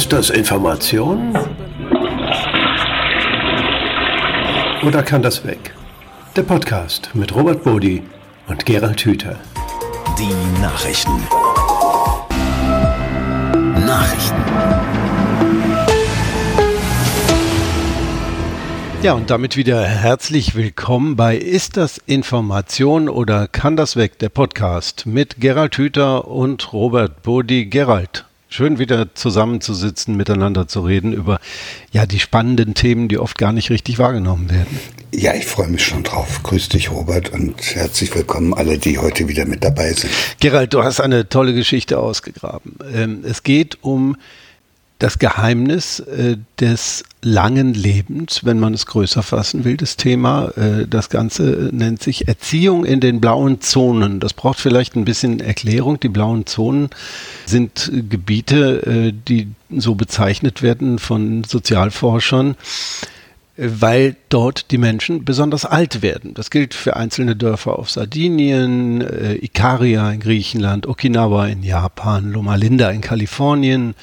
Ist das Information? Oder kann das weg? Der Podcast mit Robert Bodi und Gerald Hüther. Die Nachrichten. Nachrichten. Ja, und damit wieder herzlich willkommen bei Ist das Information oder kann das weg? Der Podcast mit Gerald Hüther und Robert Bodi. Gerald, schön wieder zusammenzusitzen, miteinander zu reden über ja die spannenden Themen, die oft gar nicht richtig wahrgenommen werden. Ja, ich freue mich schon drauf. Grüß dich, Robert, und herzlich willkommen alle, die heute wieder mit dabei sind. Gerald, du hast eine tolle Geschichte ausgegraben. Ähm, es geht um das Geheimnis äh, des langen Lebens, wenn man es größer fassen will, das Thema. Äh, das Ganze nennt sich Erziehung in den blauen Zonen. Das braucht vielleicht ein bisschen Erklärung. Die blauen Zonen sind Gebiete, äh, die so bezeichnet werden von Sozialforschern weil dort die Menschen besonders alt werden. Das gilt für einzelne Dörfer auf Sardinien, äh, Ikaria in Griechenland, Okinawa in Japan, Loma Linda in Kalifornien,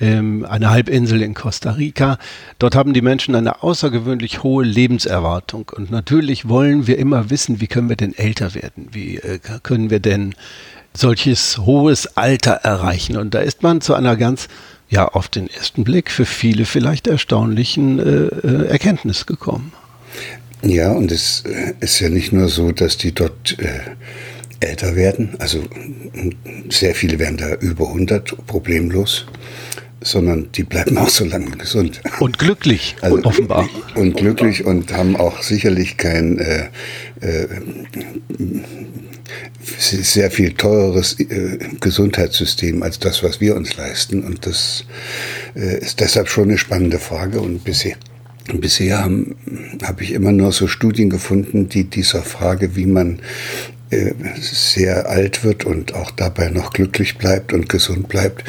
ähm, eine Halbinsel in Costa Rica. Dort haben die Menschen eine außergewöhnlich hohe Lebenserwartung. Und natürlich wollen wir immer wissen, wie können wir denn älter werden? Wie äh, können wir denn solches hohes Alter erreichen? Und da ist man zu einer ganz ja auf den ersten Blick für viele vielleicht erstaunlichen äh, äh, Erkenntnis gekommen. Ja, und es äh, ist ja nicht nur so, dass die dort äh, älter werden, also sehr viele werden da über 100 problemlos, sondern die bleiben auch so lange gesund. Und glücklich, also, offenbar. Und glücklich und haben auch sicherlich kein äh, äh, sehr viel teureres äh, Gesundheitssystem als das, was wir uns leisten. Und das äh, ist deshalb schon eine spannende Frage. Und bisher, bisher habe hab ich immer nur so Studien gefunden, die dieser Frage, wie man äh, sehr alt wird und auch dabei noch glücklich bleibt und gesund bleibt,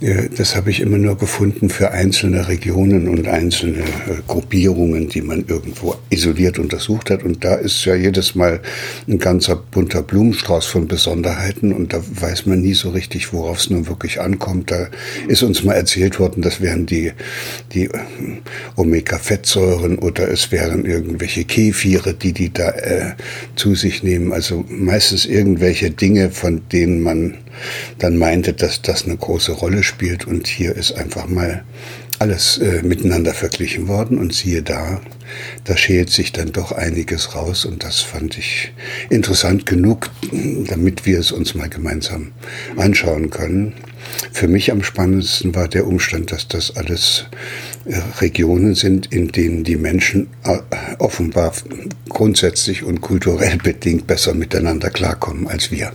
das habe ich immer nur gefunden für einzelne Regionen und einzelne äh, Gruppierungen, die man irgendwo isoliert untersucht hat. Und da ist ja jedes Mal ein ganzer bunter Blumenstrauß von Besonderheiten und da weiß man nie so richtig, worauf es nun wirklich ankommt. Da ist uns mal erzählt worden, das wären die, die äh, Omega-Fettsäuren oder es wären irgendwelche Kefire, die die da äh, zu sich nehmen. Also meistens irgendwelche Dinge, von denen man dann meinte, dass das eine große Rolle spielt. Und hier ist einfach mal alles äh, miteinander verglichen worden und siehe da, da schält sich dann doch einiges raus und das fand ich interessant genug, damit wir es uns mal gemeinsam anschauen können. Für mich am spannendsten war der Umstand, dass das alles äh, Regionen sind, in denen die Menschen äh, offenbar grundsätzlich und kulturell bedingt besser miteinander klarkommen als wir.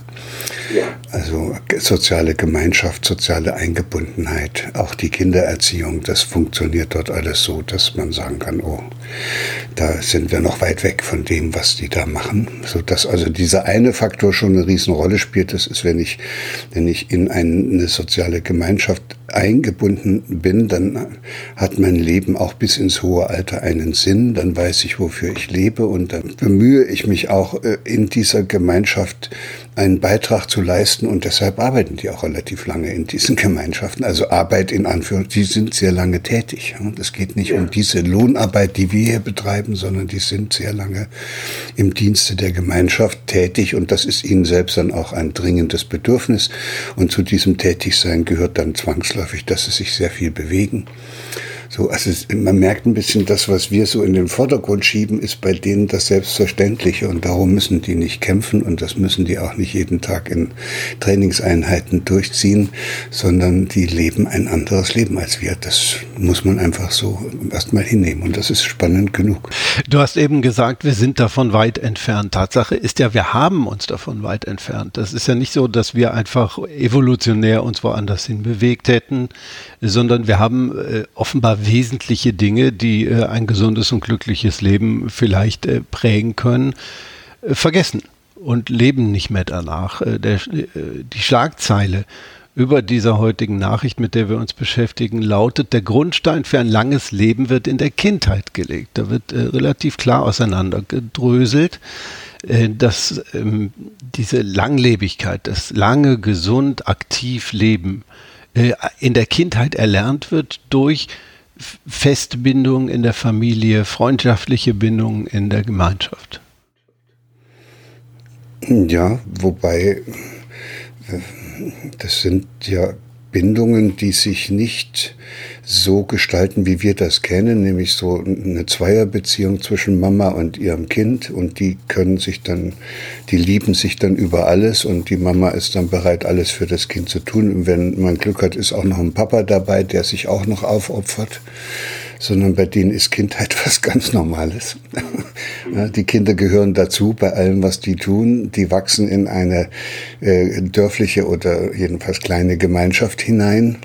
Also soziale Gemeinschaft, soziale Eingebundenheit, auch die Kindererziehung, das funktioniert dort alles so, dass man sagen kann, oh, da sind wir noch weit weg von dem, was die da machen. So dass also dieser eine Faktor schon eine Riesenrolle spielt. Das ist, wenn ich, wenn ich in eine soziale Gemeinschaft eingebunden bin, dann hat mein Leben auch bis ins hohe Alter einen Sinn. Dann weiß ich, wofür ich lebe und dann bemühe ich mich auch äh, in dieser Gemeinschaft einen Beitrag zu leisten und deshalb arbeiten die auch relativ lange in diesen Gemeinschaften. Also Arbeit in Anführungszeichen, die sind sehr lange tätig. Es geht nicht um diese Lohnarbeit, die wir hier betreiben, sondern die sind sehr lange im Dienste der Gemeinschaft tätig und das ist ihnen selbst dann auch ein dringendes Bedürfnis. Und zu diesem Tätigsein gehört dann zwangsläufig, dass sie sich sehr viel bewegen. So, also man merkt ein bisschen, das, was wir so in den Vordergrund schieben, ist bei denen das Selbstverständliche und darum müssen die nicht kämpfen und das müssen die auch nicht jeden Tag in Trainingseinheiten durchziehen, sondern die leben ein anderes Leben als wir. Das muss man einfach so erstmal hinnehmen und das ist spannend genug. Du hast eben gesagt, wir sind davon weit entfernt. Tatsache ist ja, wir haben uns davon weit entfernt. Das ist ja nicht so, dass wir einfach evolutionär uns woanders hin bewegt hätten, sondern wir haben äh, offenbar wesentliche Dinge, die äh, ein gesundes und glückliches Leben vielleicht äh, prägen können, äh, vergessen und leben nicht mehr danach. Äh, der, äh, die Schlagzeile über dieser heutigen Nachricht, mit der wir uns beschäftigen, lautet, der Grundstein für ein langes Leben wird in der Kindheit gelegt. Da wird äh, relativ klar auseinandergedröselt, dass ähm, diese Langlebigkeit, das lange, gesund, aktiv Leben, äh, in der Kindheit erlernt wird durch feste Bindungen in der Familie, freundschaftliche Bindungen in der Gemeinschaft. Ja, wobei äh, das sind ja Bindungen, die sich nicht so gestalten, wie wir das kennen, nämlich so eine Zweierbeziehung zwischen Mama und ihrem Kind. Und die können sich dann, die lieben sich dann über alles. Und die Mama ist dann bereit, alles für das Kind zu tun. Und wenn man Glück hat, ist auch noch ein Papa dabei, der sich auch noch aufopfert sondern bei denen ist Kindheit was ganz Normales. die Kinder gehören dazu bei allem, was die tun. Die wachsen in eine äh, dörfliche oder jedenfalls kleine Gemeinschaft hinein.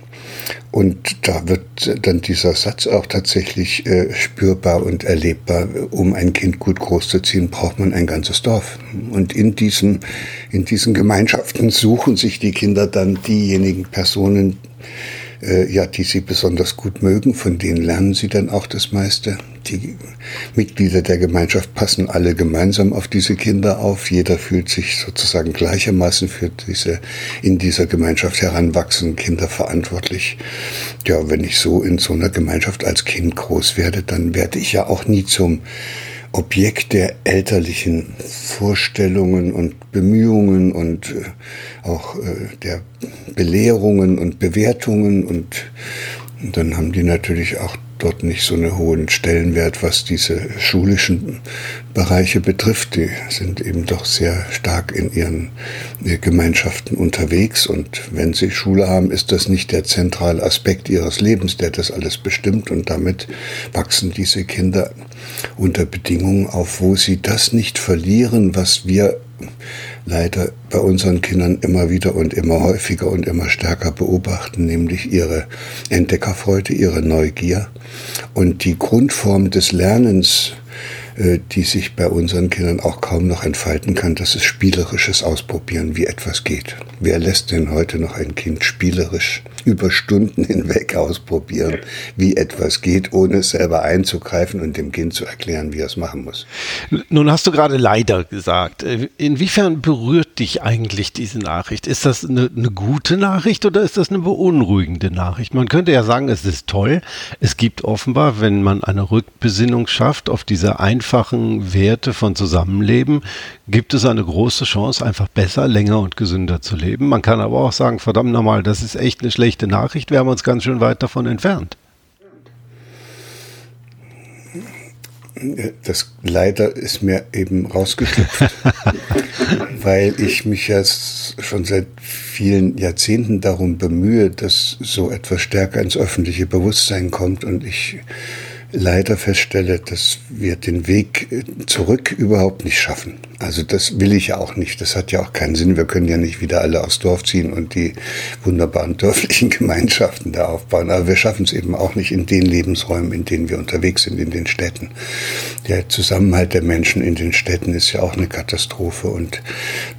Und da wird dann dieser Satz auch tatsächlich äh, spürbar und erlebbar. Um ein Kind gut großzuziehen, braucht man ein ganzes Dorf. Und in diesem, in diesen Gemeinschaften suchen sich die Kinder dann diejenigen Personen, äh, ja, die sie besonders gut mögen, von denen lernen sie dann auch das meiste. Die Mitglieder der Gemeinschaft passen alle gemeinsam auf diese Kinder auf. Jeder fühlt sich sozusagen gleichermaßen für diese in dieser Gemeinschaft heranwachsenden Kinder verantwortlich. Ja, wenn ich so in so einer Gemeinschaft als Kind groß werde, dann werde ich ja auch nie zum Objekt der elterlichen Vorstellungen und Bemühungen und äh, auch äh, der Belehrungen und Bewertungen. Und, und dann haben die natürlich auch dort nicht so einen hohen Stellenwert, was diese schulischen Bereiche betrifft. Die sind eben doch sehr stark in ihren Gemeinschaften unterwegs und wenn sie Schule haben, ist das nicht der zentrale Aspekt ihres Lebens, der das alles bestimmt und damit wachsen diese Kinder unter Bedingungen auf, wo sie das nicht verlieren, was wir leider bei unseren Kindern immer wieder und immer häufiger und immer stärker beobachten, nämlich ihre Entdeckerfreude, ihre Neugier. Und die Grundform des Lernens die sich bei unseren Kindern auch kaum noch entfalten kann, das ist spielerisches Ausprobieren, wie etwas geht. Wer lässt denn heute noch ein Kind spielerisch über Stunden hinweg ausprobieren, wie etwas geht, ohne selber einzugreifen und dem Kind zu erklären, wie er es machen muss? Nun hast du gerade leider gesagt. Äh, inwiefern berührt dich eigentlich diese Nachricht? Ist das eine, eine gute Nachricht oder ist das eine beunruhigende Nachricht? Man könnte ja sagen, es ist toll. Es gibt offenbar, wenn man eine Rückbesinnung schafft auf diese Einführung, einfachen Werte von Zusammenleben gibt es eine große Chance, einfach besser, länger und gesünder zu leben. Man kann aber auch sagen, verdammt nochmal, das ist echt eine schlechte Nachricht, wir haben uns ganz schön weit davon entfernt. Das leider ist mir eben rausgeschlüpft, weil ich mich jetzt schon seit vielen Jahrzehnten darum bemühe, dass so etwas stärker ins öffentliche Bewusstsein kommt und ich leider feststelle, dass wir den Weg zurück überhaupt nicht schaffen. Also das will ich ja auch nicht. Das hat ja auch keinen Sinn. Wir können ja nicht wieder alle aufs Dorf ziehen und die wunderbaren dörflichen Gemeinschaften da aufbauen. Aber wir schaffen es eben auch nicht in den Lebensräumen, in denen wir unterwegs sind, in den Städten. Der Zusammenhalt der Menschen in den Städten ist ja auch eine Katastrophe und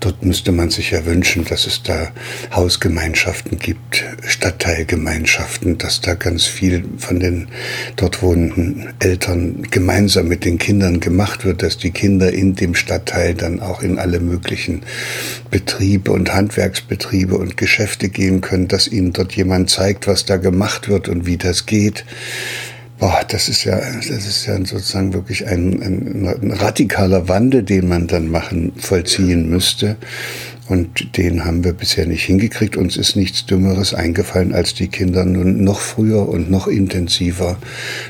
dort müsste man sich ja wünschen, dass es da Hausgemeinschaften gibt, Stadtteilgemeinschaften, dass da ganz viel von den dort wohnenden Eltern gemeinsam mit den Kindern gemacht wird, dass die Kinder in dem Stadtteil dann auch in alle möglichen Betriebe und Handwerksbetriebe und Geschäfte gehen können, dass ihnen dort jemand zeigt, was da gemacht wird und wie das geht. Boah, das ist ja, das ist ja sozusagen wirklich ein, ein, ein radikaler Wandel, den man dann machen, vollziehen müsste. Und den haben wir bisher nicht hingekriegt. Uns ist nichts Dümmeres eingefallen, als die Kinder nun noch früher und noch intensiver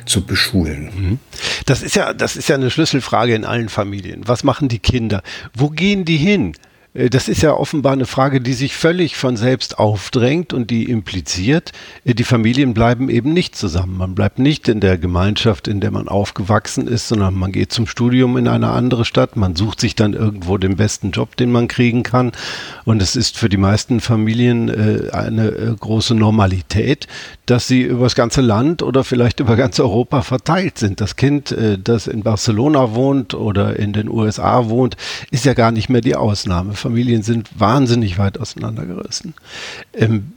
zu beschulen. Mhm. Das ist ja, das ist ja eine Schlüsselfrage in allen Familien. Was machen die Kinder? Wo gehen die hin? Äh, das ist ja offenbar eine Frage, die sich völlig von selbst aufdrängt und die impliziert, äh, die Familien bleiben eben nicht zusammen. Man bleibt nicht in der Gemeinschaft, in der man aufgewachsen ist, sondern man geht zum Studium in eine andere Stadt, man sucht sich dann irgendwo den besten Job, den man kriegen kann. Und es ist für die meisten Familien äh, eine große Normalität, dass sie über das ganze Land oder vielleicht über ganz Europa verteilt sind. Das Kind, das in Barcelona wohnt oder in den USA wohnt, ist ja gar nicht mehr die Ausnahme Familien sind wahnsinnig weit auseinandergerissen. Ähm,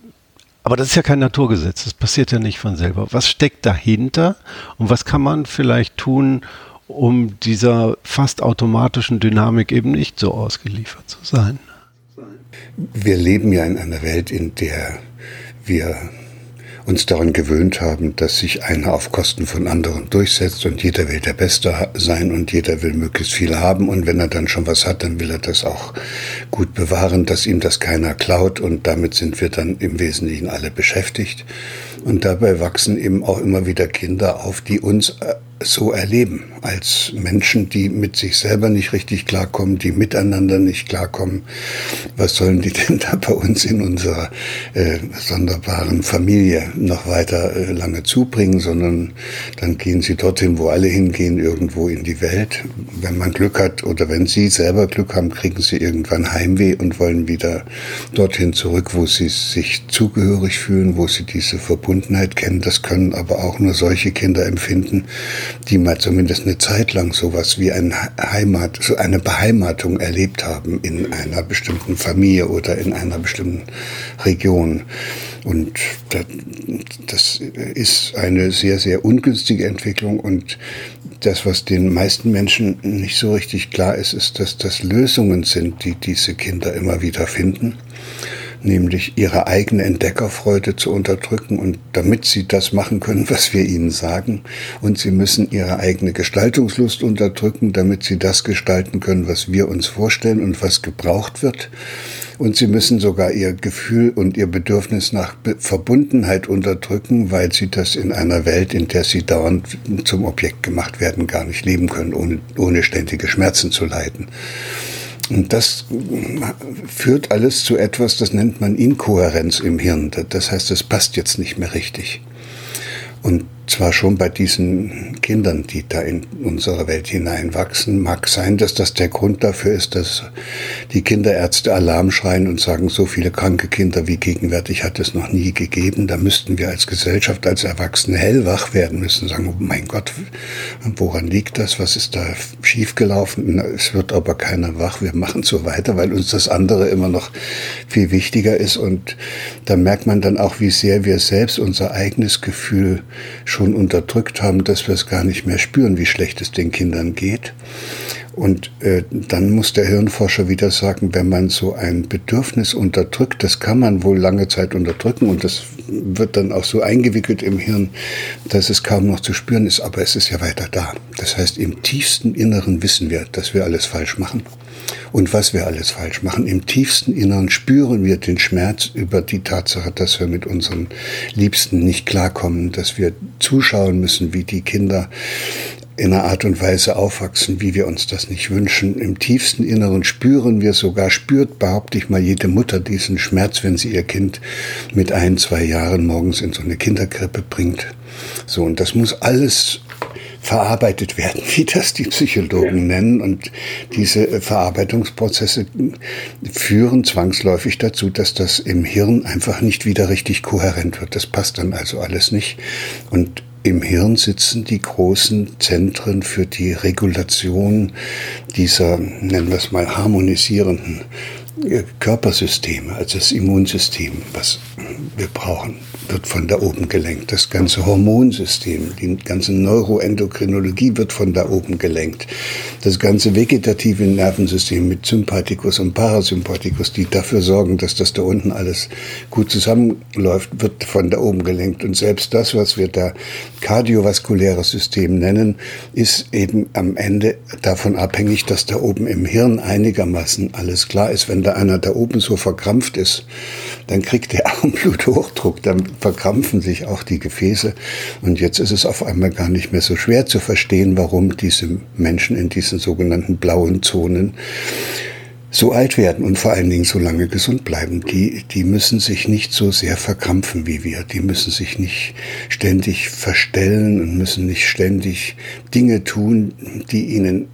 aber das ist ja kein Naturgesetz, das passiert ja nicht von selber. Was steckt dahinter und was kann man vielleicht tun, um dieser fast automatischen Dynamik eben nicht so ausgeliefert zu sein? Wir leben ja in einer Welt, in der wir uns daran gewöhnt haben, dass sich einer auf Kosten von anderen durchsetzt und jeder will der Beste sein und jeder will möglichst viel haben. Und wenn er dann schon was hat, dann will er das auch gut bewahren, dass ihm das keiner klaut. Und damit sind wir dann im Wesentlichen alle beschäftigt. Und dabei wachsen eben auch immer wieder Kinder auf, die uns äh, so erleben, als Menschen, die mit sich selber nicht richtig klarkommen, die miteinander nicht klarkommen. Was sollen die denn da bei uns in unserer äh, sonderbaren Familie noch weiter äh, lange zubringen, sondern dann gehen sie dorthin, wo alle hingehen, irgendwo in die Welt. Wenn man Glück hat oder wenn sie selber Glück haben, kriegen sie irgendwann Heimweh und wollen wieder dorthin zurück, wo sie sich zugehörig fühlen, wo sie diese Verbundenheit kennen. Das können aber auch nur solche Kinder empfinden, die mal zumindest eine Zeit lang sowas wie ein Heimat, so eine Beheimatung erlebt haben in einer bestimmten Familie oder in einer bestimmten Region. Und das ist eine sehr, sehr ungünstige Entwicklung. Und das, was den meisten Menschen nicht so richtig klar ist, ist, dass das Lösungen sind, die diese Kinder immer wieder finden nämlich ihre eigene Entdeckerfreude zu unterdrücken und damit sie das machen können, was wir ihnen sagen. Und sie müssen ihre eigene Gestaltungslust unterdrücken, damit sie das gestalten können, was wir uns vorstellen und was gebraucht wird. Und sie müssen sogar ihr Gefühl und ihr Bedürfnis nach Verbundenheit unterdrücken, weil sie das in einer Welt, in der sie dauernd zum Objekt gemacht werden, gar nicht leben können, ohne, ohne ständige Schmerzen zu leiden. Und das führt alles zu etwas, das nennt man Inkohärenz im Hirn. Das heißt, es passt jetzt nicht mehr richtig. Und zwar schon bei diesen Kindern, die da in unsere Welt hineinwachsen, mag sein, dass das der Grund dafür ist, dass die Kinderärzte Alarm schreien und sagen, so viele kranke Kinder wie gegenwärtig hat es noch nie gegeben. Da müssten wir als Gesellschaft, als Erwachsene hellwach werden müssen, sagen, oh mein Gott, woran liegt das? Was ist da schiefgelaufen? Es wird aber keiner wach. Wir machen so weiter, weil uns das andere immer noch viel wichtiger ist. Und da merkt man dann auch, wie sehr wir selbst unser eigenes Gefühl schon unterdrückt haben, dass wir es gar nicht mehr spüren, wie schlecht es den Kindern geht. Und äh, dann muss der Hirnforscher wieder sagen, wenn man so ein Bedürfnis unterdrückt, das kann man wohl lange Zeit unterdrücken und das wird dann auch so eingewickelt im Hirn, dass es kaum noch zu spüren ist, aber es ist ja weiter da. Das heißt, im tiefsten Inneren wissen wir, dass wir alles falsch machen und was wir alles falsch machen. Im tiefsten Inneren spüren wir den Schmerz über die Tatsache, dass wir mit unseren Liebsten nicht klarkommen, dass wir zuschauen müssen, wie die Kinder in einer Art und Weise aufwachsen, wie wir uns das nicht wünschen. Im tiefsten Inneren spüren wir sogar, spürt, behaupte ich mal, jede Mutter diesen Schmerz, wenn sie ihr Kind mit ein, zwei Jahren morgens in so eine Kinderkrippe bringt. So, und das muss alles verarbeitet werden, wie das die Psychologen nennen. Und diese äh, Verarbeitungsprozesse führen zwangsläufig dazu, dass das im Hirn einfach nicht wieder richtig kohärent wird. Das passt dann also alles nicht. Und im Hirn sitzen die großen Zentren für die Regulation dieser, nennen wir es mal, harmonisierenden äh, Körpersysteme, also das Immunsystem, was wir brauchen wird von da oben gelenkt. Das ganze Hormonsystem, die ganze Neuroendokrinologie wird von da oben gelenkt. Das ganze vegetative Nervensystem mit Sympathikus und Parasympathikus, die dafür sorgen, dass das da unten alles gut zusammenläuft, wird von da oben gelenkt. Und selbst das, was wir da kardiovaskuläres System nennen, ist eben am Ende davon abhängig, dass da oben im Hirn einigermaßen alles klar ist. Wenn da einer da oben so verkrampft ist, dann kriegt er auch einen Bluthochdruck, dann verkrampfen sich auch die Gefäße. Und jetzt ist es auf einmal gar nicht mehr so schwer zu verstehen, warum diese Menschen in diesen sogenannten blauen Zonen so alt werden und vor allen Dingen so lange gesund bleiben. Die, die müssen sich nicht so sehr verkrampfen wie wir. Die müssen sich nicht ständig verstellen und müssen nicht ständig Dinge tun, die ihnen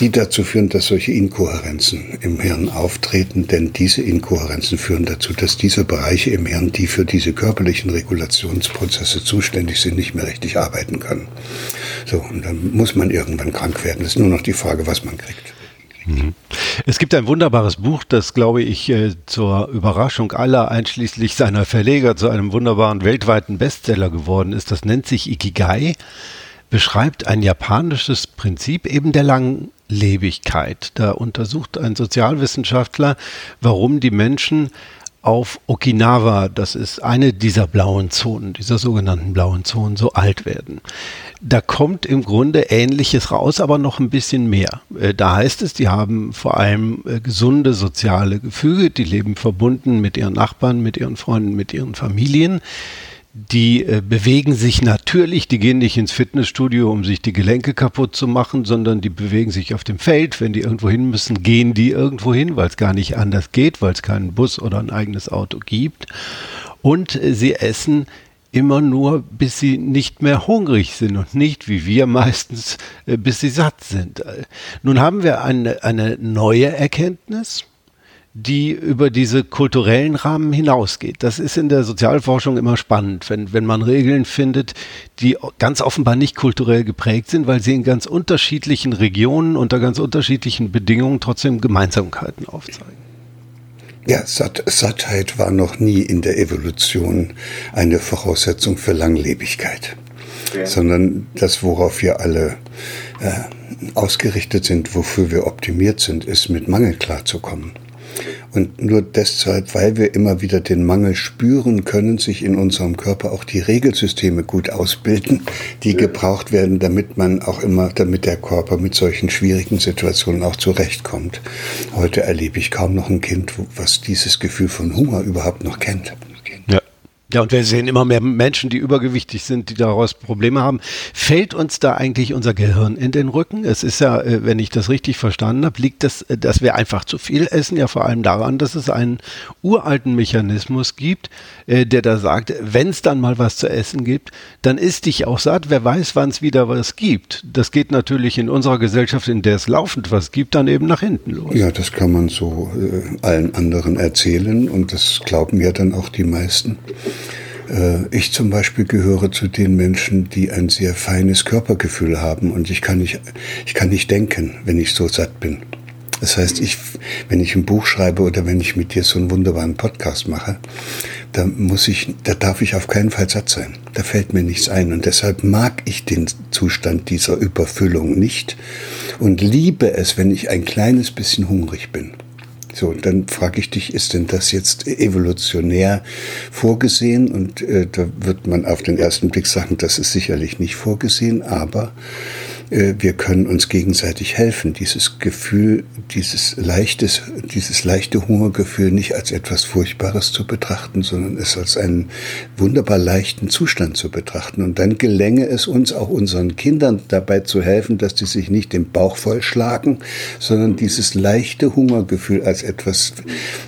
die dazu führen, dass solche Inkohärenzen im Hirn auftreten, denn diese Inkohärenzen führen dazu, dass diese Bereiche im Hirn, die für diese körperlichen Regulationsprozesse zuständig sind, nicht mehr richtig arbeiten können. So, und dann muss man irgendwann krank werden. Es ist nur noch die Frage, was man kriegt. Mhm. Es gibt ein wunderbares Buch, das, glaube ich, äh, zur Überraschung aller, einschließlich seiner Verleger, zu einem wunderbaren weltweiten Bestseller geworden ist. Das nennt sich Ikigai, beschreibt ein japanisches Prinzip eben der langen Lebigkeit. Da untersucht ein Sozialwissenschaftler, warum die Menschen auf Okinawa, das ist eine dieser blauen Zonen, dieser sogenannten blauen Zonen, so alt werden. Da kommt im Grunde Ähnliches raus, aber noch ein bisschen mehr. Äh, da heißt es, die haben vor allem äh, gesunde soziale Gefüge, die leben verbunden mit ihren Nachbarn, mit ihren Freunden, mit ihren Familien die äh, bewegen sich natürlich, die gehen nicht ins Fitnessstudio, um sich die Gelenke kaputt zu machen, sondern die bewegen sich auf dem Feld. Wenn die irgendwo hin müssen, gehen die irgendwo hin, weil es gar nicht anders geht, weil es keinen Bus oder ein eigenes Auto gibt. Und äh, sie essen immer nur, bis sie nicht mehr hungrig sind und nicht, wie wir meistens, äh, bis sie satt sind. Äh, nun haben wir eine, eine neue Erkenntnis die über diese kulturellen Rahmen hinausgeht. Das ist in der Sozialforschung immer spannend, wenn, wenn man Regeln findet, die ganz offenbar nicht kulturell geprägt sind, weil sie in ganz unterschiedlichen Regionen unter ganz unterschiedlichen Bedingungen trotzdem Gemeinsamkeiten aufzeigen. Ja, Satt, Sattheit war noch nie in der Evolution eine Voraussetzung für Langlebigkeit, ja. sondern das, worauf wir alle äh, ausgerichtet sind, wofür wir optimiert sind, ist mit Mangel klarzukommen. Und nur deshalb, weil wir immer wieder den Mangel spüren, können sich in unserem Körper auch die Regelsysteme gut ausbilden, die gebraucht werden, damit man auch immer, damit der Körper mit solchen schwierigen Situationen auch zurechtkommt. Heute erlebe ich kaum noch ein Kind, was dieses Gefühl von Hunger überhaupt noch kennt. Ja, und wir sehen immer mehr Menschen, die übergewichtig sind, die daraus Probleme haben. Fällt uns da eigentlich unser Gehirn in den Rücken? Es ist ja, äh, wenn ich das richtig verstanden habe, liegt das, äh, dass wir einfach zu viel essen, ja vor allem daran, dass es einen uralten Mechanismus gibt, äh, der da sagt, wenn es dann mal was zu essen gibt, dann ist dich auch satt. Wer weiß, wann es wieder was gibt. Das geht natürlich in unserer Gesellschaft, in der es laufend was gibt, dann eben nach hinten los. Ja, das kann man so allen anderen erzählen und das glauben ja dann auch die meisten. Äh, ich zum Beispiel gehöre zu den Menschen, die ein sehr feines Körpergefühl haben und ich kann nicht, ich kann nicht denken, wenn ich so satt bin. Das heißt, ich, wenn ich ein Buch schreibe oder wenn ich mit dir so einen wunderbaren Podcast mache, da muss ich, da darf ich auf keinen Fall satt sein. Da fällt mir nichts ein. Und deshalb mag ich den Zustand dieser Überfüllung nicht und liebe es, wenn ich ein kleines bisschen hungrig bin. So, dann frage ich dich, ist denn das jetzt evolutionär vorgesehen? Und äh, da wird man auf den ersten Blick sagen, das ist sicherlich nicht vorgesehen, aber wir können uns gegenseitig helfen, dieses Gefühl, dieses leichtes, dieses leichte Hungergefühl nicht als etwas Furchtbares zu betrachten, sondern es als einen wunderbar leichten Zustand zu betrachten. Und dann gelänge es uns auch unseren Kindern dabei zu helfen, dass sie sich nicht den Bauch vollschlagen, sondern dieses leichte Hungergefühl als etwas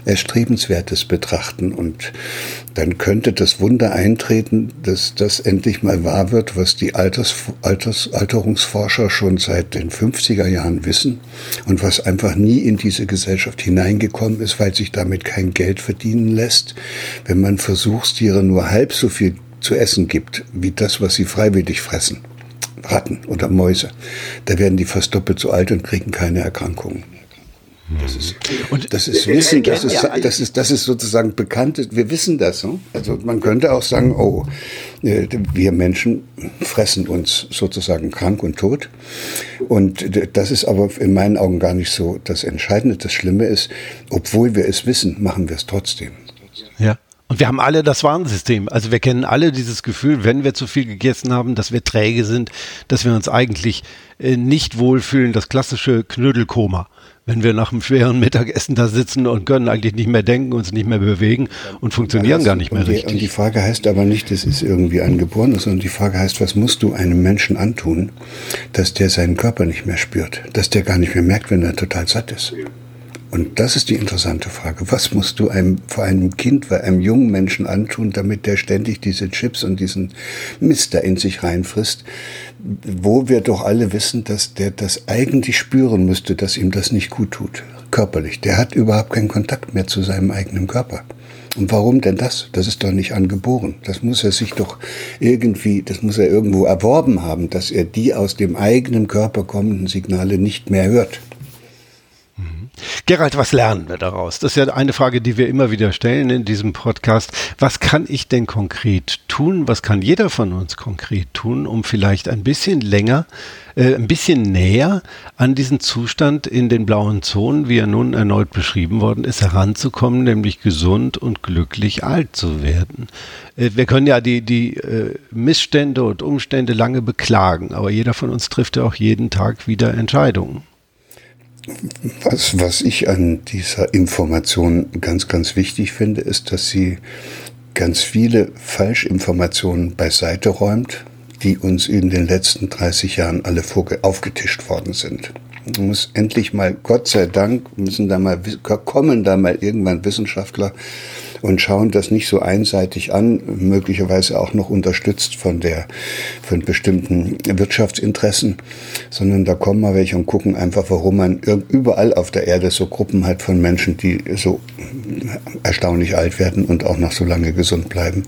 Erstrebenswertes betrachten. Und dann könnte das Wunder eintreten, dass das endlich mal wahr wird, was die Alters, Alters, Alterungsforscher schon seit den 50er Jahren wissen und was einfach nie in diese Gesellschaft hineingekommen ist, weil sich damit kein Geld verdienen lässt. Wenn man Versuchstiere nur halb so viel zu essen gibt, wie das, was sie freiwillig fressen, Ratten oder Mäuse, da werden die fast doppelt so alt und kriegen keine Erkrankungen. Das ist, und das ist Wissen, das ist, das ist, das ist sozusagen bekannt. Wir wissen das. Also man könnte auch sagen, oh, äh, wir Menschen fressen uns sozusagen krank und tot. Und das ist aber in meinen Augen gar nicht so das Entscheidende. Das Schlimme ist, obwohl wir es wissen, machen wir es trotzdem. Ja. Und wir haben alle das Warnsystem. Also wir kennen alle dieses Gefühl, wenn wir zu viel gegessen haben, dass wir träge sind, dass wir uns eigentlich äh, nicht wohlfühlen, das klassische Knödelkoma wenn wir nach einem schweren Mittagessen da sitzen und können eigentlich nicht mehr denken, uns nicht mehr bewegen und funktionieren ja, gar nicht mehr und die, richtig. Und die Frage heißt aber nicht, das ist irgendwie angeboren, sondern die Frage heißt, was musst du einem Menschen antun, dass der seinen Körper nicht mehr spürt, dass der gar nicht mehr merkt, wenn er total satt ist. Und das ist die interessante Frage. Was musst du einem, vor einem Kind, bei einem jungen Menschen antun, damit der ständig diese Chips und diesen Mist da in sich reinfrisst, wo wir doch alle wissen, dass der das eigentlich spüren müsste, dass ihm das nicht gut tut, körperlich. Der hat überhaupt keinen Kontakt mehr zu seinem eigenen Körper. Und warum denn das? Das ist doch nicht angeboren. Das muss er sich doch irgendwie, das muss er irgendwo erworben haben, dass er die aus dem eigenen Körper kommenden Signale nicht mehr hört. Gerald, was lernen wir daraus? Das ist ja eine Frage, die wir immer wieder stellen in diesem Podcast. Was kann ich denn konkret tun? Was kann jeder von uns konkret tun, um vielleicht ein bisschen länger, äh, ein bisschen näher an diesen Zustand in den blauen Zonen, wie er nun erneut beschrieben worden ist, heranzukommen, nämlich gesund und glücklich alt zu werden? Äh, wir können ja die, die äh, Missstände und Umstände lange beklagen, aber jeder von uns trifft ja auch jeden Tag wieder Entscheidungen. Was, was ich an dieser Information ganz, ganz wichtig finde, ist, dass sie ganz viele Falschinformationen beiseite räumt, die uns in den letzten 30 Jahren alle aufgetischt worden sind. Muss endlich mal, Gott sei Dank, müssen da mal, kommen da mal irgendwann Wissenschaftler und schauen das nicht so einseitig an, möglicherweise auch noch unterstützt von der, von bestimmten Wirtschaftsinteressen, sondern da kommen mal welche und gucken einfach, warum man überall auf der Erde so Gruppen hat von Menschen, die so erstaunlich alt werden und auch noch so lange gesund bleiben.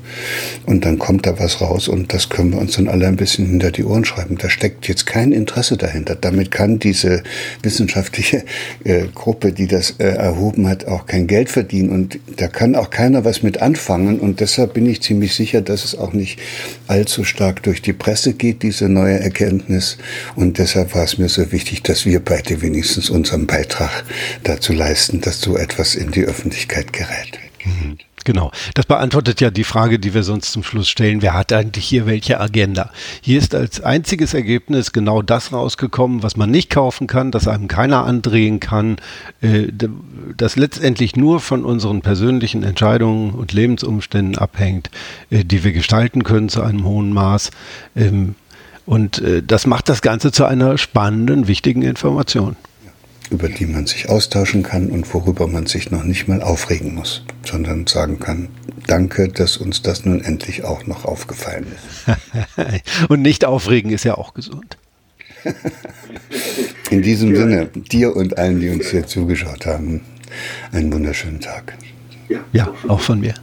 Und dann kommt da was raus und das können wir uns dann alle ein bisschen hinter die Ohren schreiben. Da steckt jetzt kein Interesse dahinter. Damit kann diese wissenschaftliche äh, Gruppe, die das äh, erhoben hat, auch kein Geld verdienen und da kann auch kein keiner was mit anfangen und deshalb bin ich ziemlich sicher, dass es auch nicht allzu stark durch die Presse geht, diese neue Erkenntnis. Und deshalb war es mir so wichtig, dass wir beide wenigstens unseren Beitrag dazu leisten, dass so etwas in die Öffentlichkeit gerät. Mhm. Genau. Das beantwortet ja die Frage, die wir sonst zum Schluss stellen. Wer hat eigentlich hier welche Agenda? Hier ist als einziges Ergebnis genau das rausgekommen, was man nicht kaufen kann, das einem keiner andrehen kann, äh, das letztendlich nur von unseren persönlichen Entscheidungen und Lebensumständen abhängt, äh, die wir gestalten können zu einem hohen Maß. Ähm, und äh, das macht das Ganze zu einer spannenden, wichtigen Information über die man sich austauschen kann und worüber man sich noch nicht mal aufregen muss, sondern sagen kann, danke, dass uns das nun endlich auch noch aufgefallen ist. und nicht aufregen ist ja auch gesund. In diesem ja. Sinne, dir und allen, die uns hier zugeschaut haben, einen wunderschönen Tag. Ja, auch von mir.